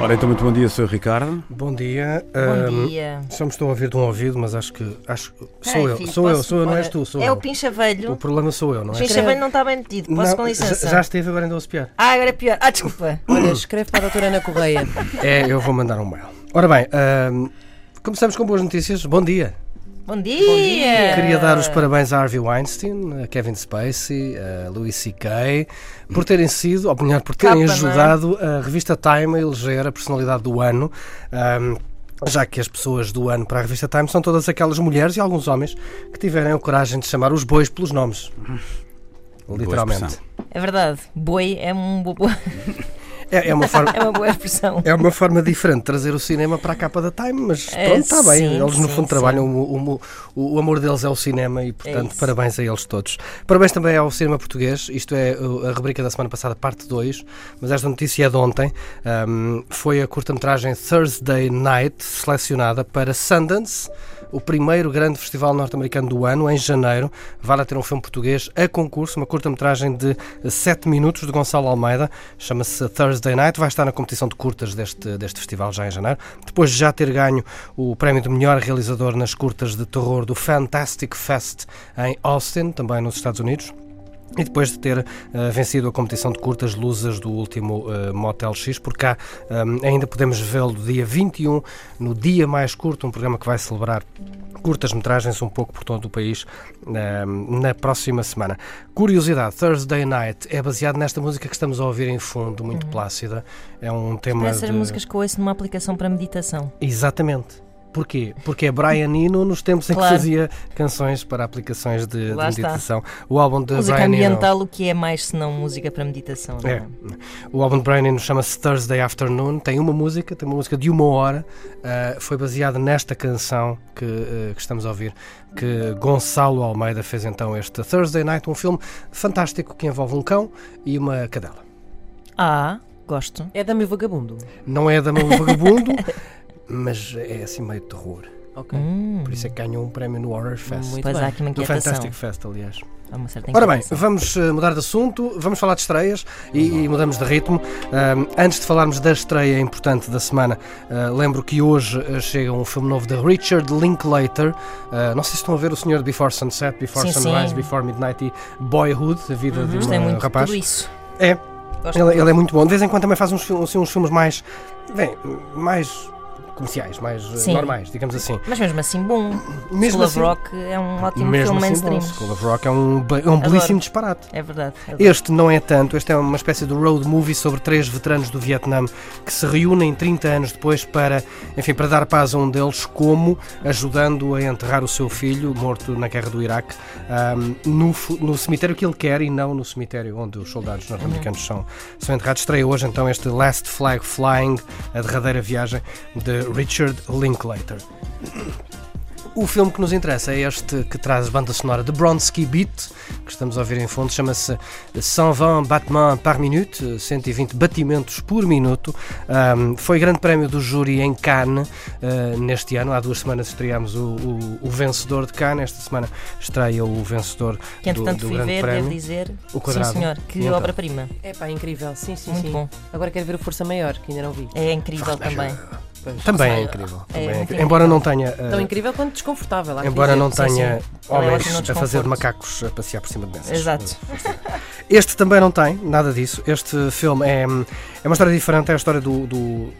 Ora, então, muito bom dia, Sr. Ricardo. Bom dia. Bom Ahm, dia. Só me estou a ouvir de um ouvido, mas acho que. Acho, sou Ai, eu, filho, sou eu, posso- sou eu, não és tu, sou É eu. o pincha velho. O problema sou eu, não O é? pincha velho não está bem metido. Posso Não, com licença? Já, já esteve, agora ainda a pior. Ah, agora é pior. Ah, desculpa. Olha, escreve para a doutora Ana Correia. É, eu vou mandar um mail. Ora bem, ahm, começamos com boas notícias. Bom dia. Bom dia. Queria dar os parabéns a Harvey Weinstein, a Kevin Spacey, a Louis C.K. por terem sido, ou melhor, por terem Capa, é? ajudado a revista Time a eleger a personalidade do ano. ahm, já que as pessoas do ano para a revista Time são todas aquelas mulheres e alguns homens que tiverem a coragem de chamar os bois pelos nomes. Literalmente. É verdade. Boi é, um É, é uma forma. é uma boa expressão. É uma forma diferente de trazer o cinema para a capa da Time, mas É, pronto, está bem. sim, Eles no sim, fundo sim. trabalham, o, o- o- amor deles é o cinema e, portanto, isso. parabéns a eles todos. Parabéns também ao cinema português, isto é a rubrica da semana passada, parte 2, mas esta notícia é de ontem. Um, foi a curta-metragem Thursday Night selecionada para Sundance. O primeiro grande festival norte-americano do ano, em janeiro, vai lá ter um filme português a concurso, uma curta-metragem de 7 minutos de Gonçalo Almeida, chama-se Thursday Night, vai estar na competição de curtas deste, deste festival já em janeiro, depois de já ter ganho o prémio de melhor realizador nas curtas de terror do Fantastic Fest em Austin, também nos Estados Unidos. E depois de ter eh, vencido a competição de curtas luzes do último eh, Motel X, por cá eh, ainda podemos vê-lo dia 21, no Dia Mais Curto, um programa que vai celebrar curtas-metragens um pouco por todo o país na próxima semana. Curiosidade, Thursday Night é baseado nesta música que estamos a ouvir em fundo, muito plácida. É um tema Parece de... músicas que eu ouço numa aplicação para meditação. Exatamente. Porquê? Porque é Brian Eno nos tempos em Claro. que fazia canções para aplicações de, de está. meditação. O álbum de música Brian Eno... ambiental, o que é mais senão música para meditação, não É. é? O álbum de Brian Eno chama-se Thursday Afternoon, tem uma música, tem uma música de uma hora, uh, foi baseada nesta canção que, uh, que estamos a ouvir, que Gonçalo Almeida fez então este Thursday Night, um filme fantástico que envolve um cão e uma cadela. Ah, gosto. É Dama e Vagabundo. Não é da do vagabundo, mas é assim meio terror. Ok. Hum, Por isso é que ganhou um prémio no Horror Fest. Muito pois bem. há aqui uma No. Fantastic Fest, aliás. Há uma certa Ora bem, vamos eh, mudar de assunto, vamos falar de estreias e, e mudamos de ritmo. Ahm, antes de falarmos da estreia importante da semana, ah, lembro que hoje eh, chega um filme novo de Richard Linklater. Ah, não sei se estão a ver o senhor Before Sunset, Before Sim, Sunrise, sim. Before Midnight e Boyhood, a vida de Gostei um muito de rapaz. tudo isso. É, ele, muito. ele é muito bom. De vez em quando também faz uns, assim, uns filmes mais, bem, mais comerciais, mais eh, Sim. normais, digamos assim. Mas mesmo assim, bom. Mesmo School assim, of Rock é um ótimo mesmo filme assim, bom, mainstream. School of Rock é um, é um belíssimo disparate. É verdade. é verdade. Este não é tanto, este é uma espécie de road movie sobre três veteranos do Vietnã que se reúnem 30 anos depois para, enfim, para dar paz a um deles, como ajudando a enterrar o seu filho, morto na guerra do Iraque, ahm, no, no cemitério que ele quer e não no cemitério onde os soldados norte-americanos são, são enterrados. Estreia hoje então este Last Flag Flying, a derradeira viagem de Richard Linklater. O filme que nos interessa é este que traz banda sonora de Bronsky Beat, que estamos a ouvir em fundo, chama-se 120 battements par minute, 120 batimentos por minuto. Ahm, foi grande prémio do júri em Cannes ah, neste ano. Há duas semanas estreámos o, o- o vencedor de Cannes, esta semana estreia o vencedor Que do, entretanto do fui grande ver, prémio. devo dizer. O Quadrado. Sim, senhor. Que então? obra-prima. É pá, incrível. Sim, sim, Muito sim. bom. Agora quero ver o Força Maior, que ainda não vi. É incrível também. Pois. Também é incrível. É também é incrível. Embora não tenha. ah, Tão incrível quanto desconfortável. Embora não tenha sim. É homens a fazer macacos a passear por cima de mesas. Exato. Este também não tem nada disso. Este filme é, é uma história diferente. É a história do, do-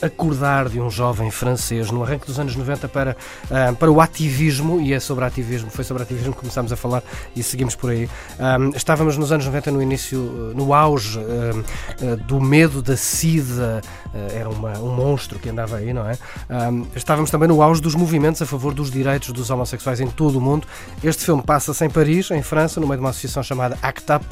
acordar de um jovem francês no arranque dos anos 90 para, ah, para o ativismo. E é sobre ativismo. Foi sobre ativismo que começámos a falar e seguimos por aí. Ah, estávamos nos anos 90 no início, ah, no auge ah, do medo da sida, eh, era uma- um monstro que andava aí, não é? Ahm, estávamos também no auge dos movimentos a favor dos direitos dos homossexuais em todo o mundo. Este filme passa-se em Paris, em França, no meio de uma associação chamada ACT UP,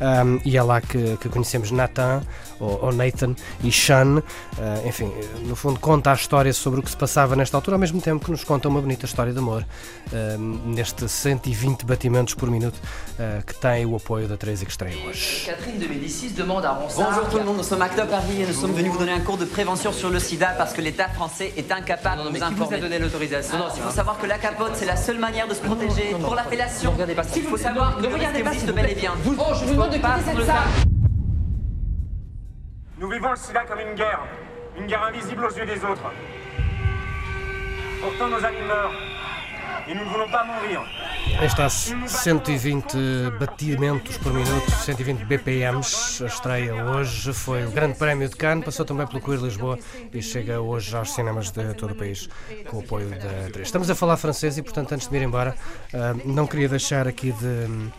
ahm, e é lá que, que conhecemos Nathan, ou, ou Nathan, e Sean. Ah, enfim, no fundo, conta a história sobre o que se passava nesta altura, ao mesmo tempo que nos conta uma bonita história de amor, ahm, neste 120 batimentos por minuto ah, que tem o apoio da Teresa hoje. Catherine de Médicis à Ronsard. Bonjour tout le monde, nous sommes Acta Paris et nous sommes venus vous donner un cours de prévention sur le sida parce que l'État français est incapable Non, non, de mais nous qui vous a informer. donné l'autorisation Non, non, il faut savoir que la capote c'est la seule manière de se protéger non, non. pour la fellation. Ne regardez pas ça. Il faut savoir que le regardez pas, existe bel et bien. Vous- Oh, je vous demande de quitter cette salle. Nous vivons le sida comme une guerre. Une guerre invisible aux yeux des autres. Pourtant, nos amis meurent. Et nous ne voulons pas mourir. Aí está 120 batimentos por minuto, 120 BPMs. A estreia hoje foi o Grande Prémio de Cannes, passou também pelo Queer Lisboa e chega hoje aos cinemas de todo o país com o apoio da 3. Estamos a falar francês e, portanto, antes de me ir embora, ah, não queria deixar aqui de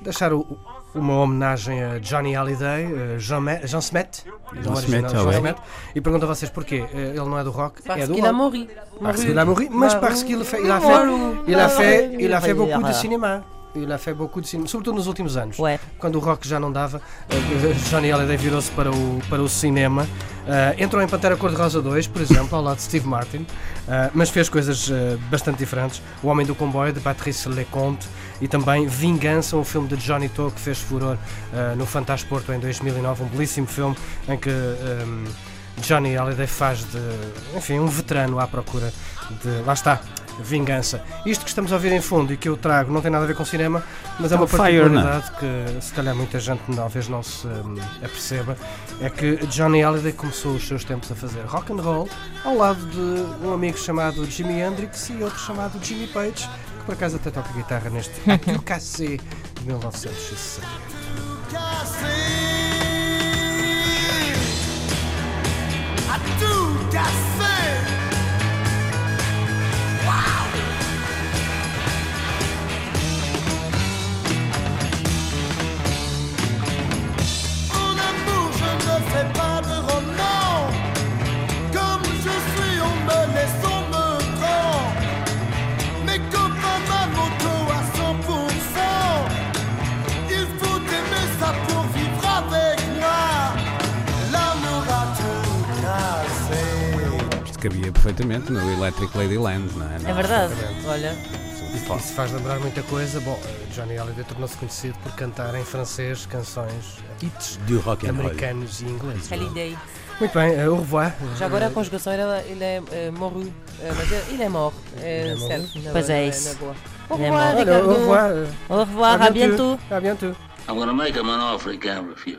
deixar o- uma homenagem a Johnny Hallyday, eh, Jean, Jean Smet, Jean Smet, original, ah Jean. Smet, e pergunto a vocês porquê. Eh, Ele não é do rock, Parce é do rock. mouru. Parce qu'il a mouru, mas parce qu'il fait, il a fait, il a fait, il a fait beaucoup de cinéma. Il a fait beaucoup de cinéma, sobretudo nos últimos anos. Ouais. Quando o rock já não dava, eh, Johnny Hallyday virou-se para o, para o cinema. Eh, entrou em Pantera Cor-de-Rosa 2, por exemplo, ao lado de Steve Martin, eh, mas fez coisas eh, bastante diferentes. O Homem do Comboio, de Patrice Leconte, e também Vingança, um filme de Johnny To que fez furor no Fantasporto em 2009, um belíssimo filme em que ehm, Johnny Hallyday faz de, enfim, um veterano à procura de, lá está, vingança. Isto que estamos a ouvir em fundo e que eu trago não tem nada a ver com cinema, mas é uma Fire, não é? particularidade que se calhar muita gente talvez não se hum, aperceba, é que Johnny Hallyday começou os seus tempos a fazer rock and roll ao lado de um amigo chamado Jimi Hendrix e outro chamado Jimmy Page, que por acaso até toca guitarra neste Cassé de 1968. Cabia perfeitamente no Electric Ladyland, não é? É verdade. Olha, Isso faz lembrar muita coisa. Bom, Johnny Hallyday tornou-se conhecido por cantar em francês canções, hits Do rock and roll. americanos e ingleses. Holiday. Muito bem, eh, au revoir. já agora a conjugação era ele é eh, moru, eh, mas ele é mort. É é certo. na- Pois é isso. Au é revoir, mort. Olha, au Ricardo. revoir. eh, Au revoir, à bientôt. À bientôt. I'm gonna make him an offer he can't refuse.